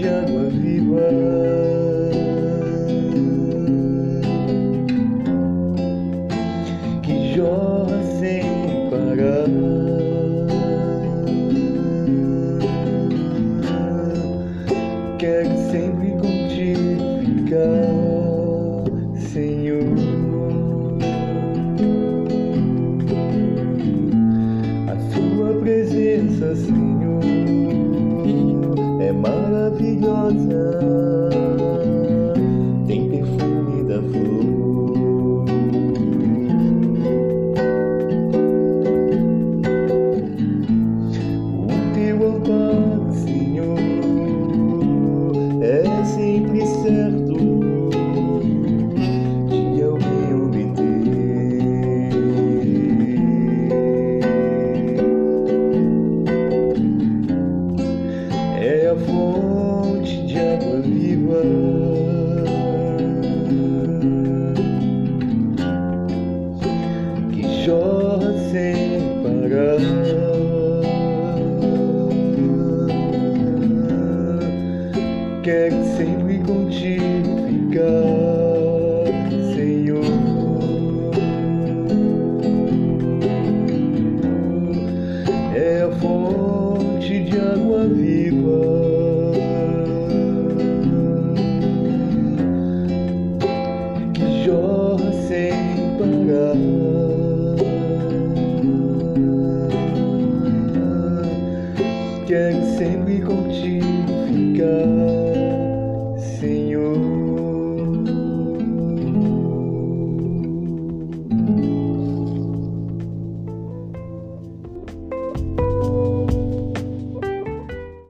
de água viva. Que jorra sem parar. Quero sempre contigo ficar, Senhor. A sua presença, Senhor, 一个字。Quero sempre contigo ficar, Senhor. É a fonte de água viva. Que jorra sem parar. Quero sempre contigo ficar.